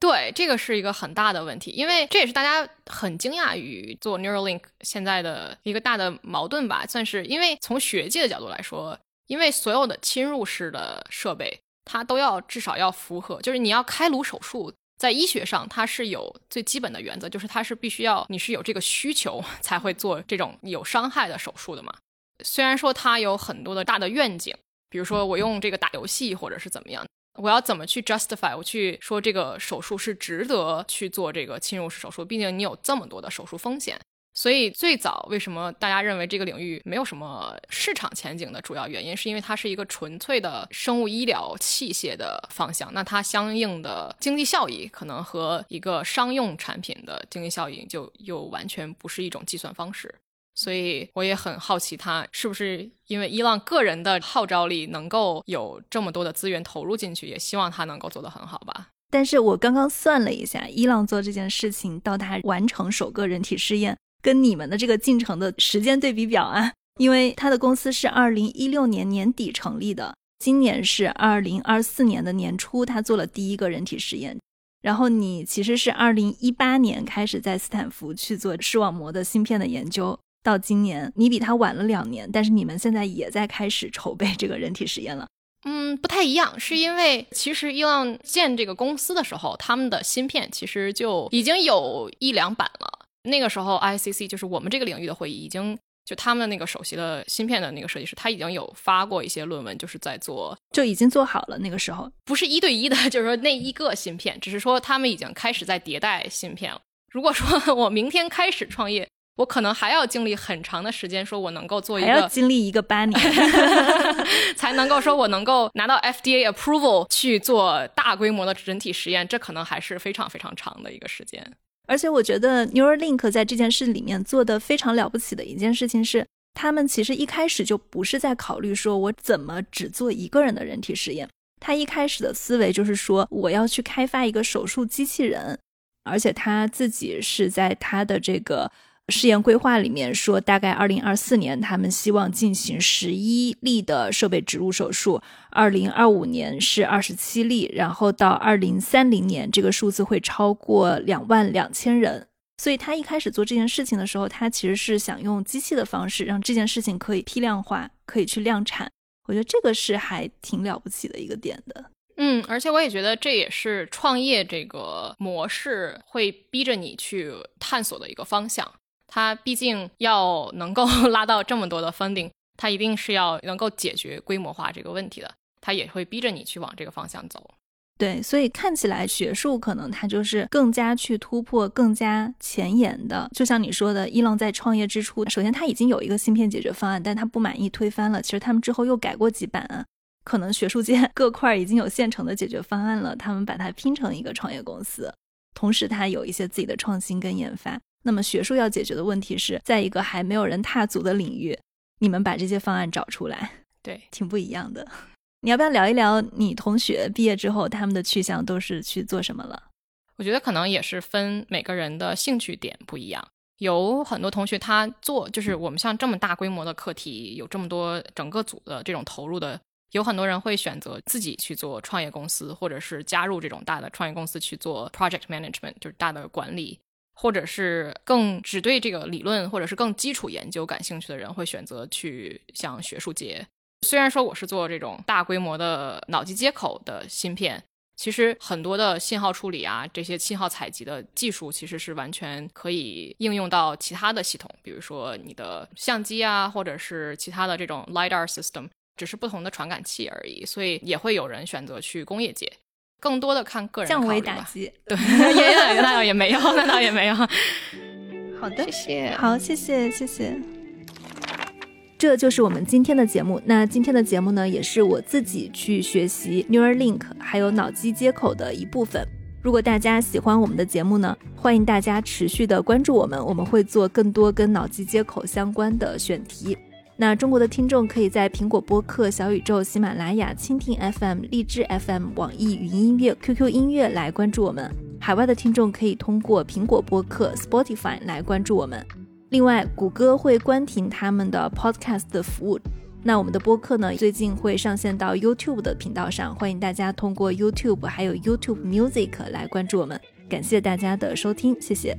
对，这个是一个很大的问题，因为这也是大家很惊讶于做 Neuralink 现在的一个大的矛盾吧，算是因为从学界的角度来说，因为所有的侵入式的设备，它都要至少要符合，就是你要开颅手术，在医学上它是有最基本的原则，就是它是必须要你是有这个需求 [LAUGHS] 才会做这种有伤害的手术的嘛。虽然说它有很多的大的愿景，比如说我用这个打游戏或者是怎么样。我要怎么去 justify？我去说这个手术是值得去做这个侵入式手术，毕竟你有这么多的手术风险。所以最早为什么大家认为这个领域没有什么市场前景的主要原因，是因为它是一个纯粹的生物医疗器械的方向，那它相应的经济效益可能和一个商用产品的经济效益就又完全不是一种计算方式。所以我也很好奇，他是不是因为伊朗个人的号召力能够有这么多的资源投入进去，也希望他能够做得很好吧。但是我刚刚算了一下，伊朗做这件事情到他完成首个人体试验，跟你们的这个进程的时间对比表啊，因为他的公司是二零一六年年底成立的，今年是二零二四年的年初，他做了第一个人体实验，然后你其实是二零一八年开始在斯坦福去做视网膜的芯片的研究。到今年，你比他晚了两年，但是你们现在也在开始筹备这个人体实验了。嗯，不太一样，是因为其实伊朗建这个公司的时候，他们的芯片其实就已经有一两版了。那个时候，ICC 就是我们这个领域的会议，已经就他们的那个首席的芯片的那个设计师，他已经有发过一些论文，就是在做，就已经做好了。那个时候不是一对一的，[LAUGHS] 就是说那一个芯片，只是说他们已经开始在迭代芯片了。如果说我明天开始创业。我可能还要经历很长的时间，说我能够做一个，还要经历一个八年，[LAUGHS] 才能够说我能够拿到 FDA approval 去做大规模的人体实验，这可能还是非常非常长的一个时间。而且我觉得 Neuralink 在这件事里面做的非常了不起的一件事情是，他们其实一开始就不是在考虑说我怎么只做一个人的人体实验，他一开始的思维就是说我要去开发一个手术机器人，而且他自己是在他的这个。试验规划里面说，大概二零二四年他们希望进行十一例的设备植入手术，二零二五年是二十七例，然后到二零三零年这个数字会超过两万两千人。所以他一开始做这件事情的时候，他其实是想用机器的方式让这件事情可以批量化，可以去量产。我觉得这个是还挺了不起的一个点的。嗯，而且我也觉得这也是创业这个模式会逼着你去探索的一个方向。它毕竟要能够 [LAUGHS] 拉到这么多的 funding，它一定是要能够解决规模化这个问题的。它也会逼着你去往这个方向走。对，所以看起来学术可能它就是更加去突破、更加前沿的。就像你说的，伊朗在创业之初，首先他已经有一个芯片解决方案，但他不满意推翻了。其实他们之后又改过几版啊。可能学术界 [LAUGHS] 各块已经有现成的解决方案了，他们把它拼成一个创业公司，同时它有一些自己的创新跟研发。那么学术要解决的问题是在一个还没有人踏足的领域，你们把这些方案找出来，对，挺不一样的。你要不要聊一聊你同学毕业之后他们的去向都是去做什么了？我觉得可能也是分每个人的兴趣点不一样。有很多同学他做就是我们像这么大规模的课题，有这么多整个组的这种投入的，有很多人会选择自己去做创业公司，或者是加入这种大的创业公司去做 project management，就是大的管理。或者是更只对这个理论或者是更基础研究感兴趣的人，会选择去向学术界。虽然说我是做这种大规模的脑机接口的芯片，其实很多的信号处理啊，这些信号采集的技术，其实是完全可以应用到其他的系统，比如说你的相机啊，或者是其他的这种 lidar system，只是不同的传感器而已。所以也会有人选择去工业界。更多的看个人降维打击，对，[LAUGHS] 也那倒也没有，[LAUGHS] 那倒也没有。好的，谢谢，好，谢谢，谢谢。这就是我们今天的节目。那今天的节目呢，也是我自己去学习 Neuralink 还有脑机接口的一部分。如果大家喜欢我们的节目呢，欢迎大家持续的关注我们，我们会做更多跟脑机接口相关的选题。那中国的听众可以在苹果播客、小宇宙、喜马拉雅、蜻蜓 FM、荔枝 FM、网易云音乐、QQ 音乐来关注我们。海外的听众可以通过苹果播客、Spotify 来关注我们。另外，谷歌会关停他们的 Podcast 的服务，那我们的播客呢，最近会上线到 YouTube 的频道上，欢迎大家通过 YouTube 还有 YouTube Music 来关注我们。感谢大家的收听，谢谢。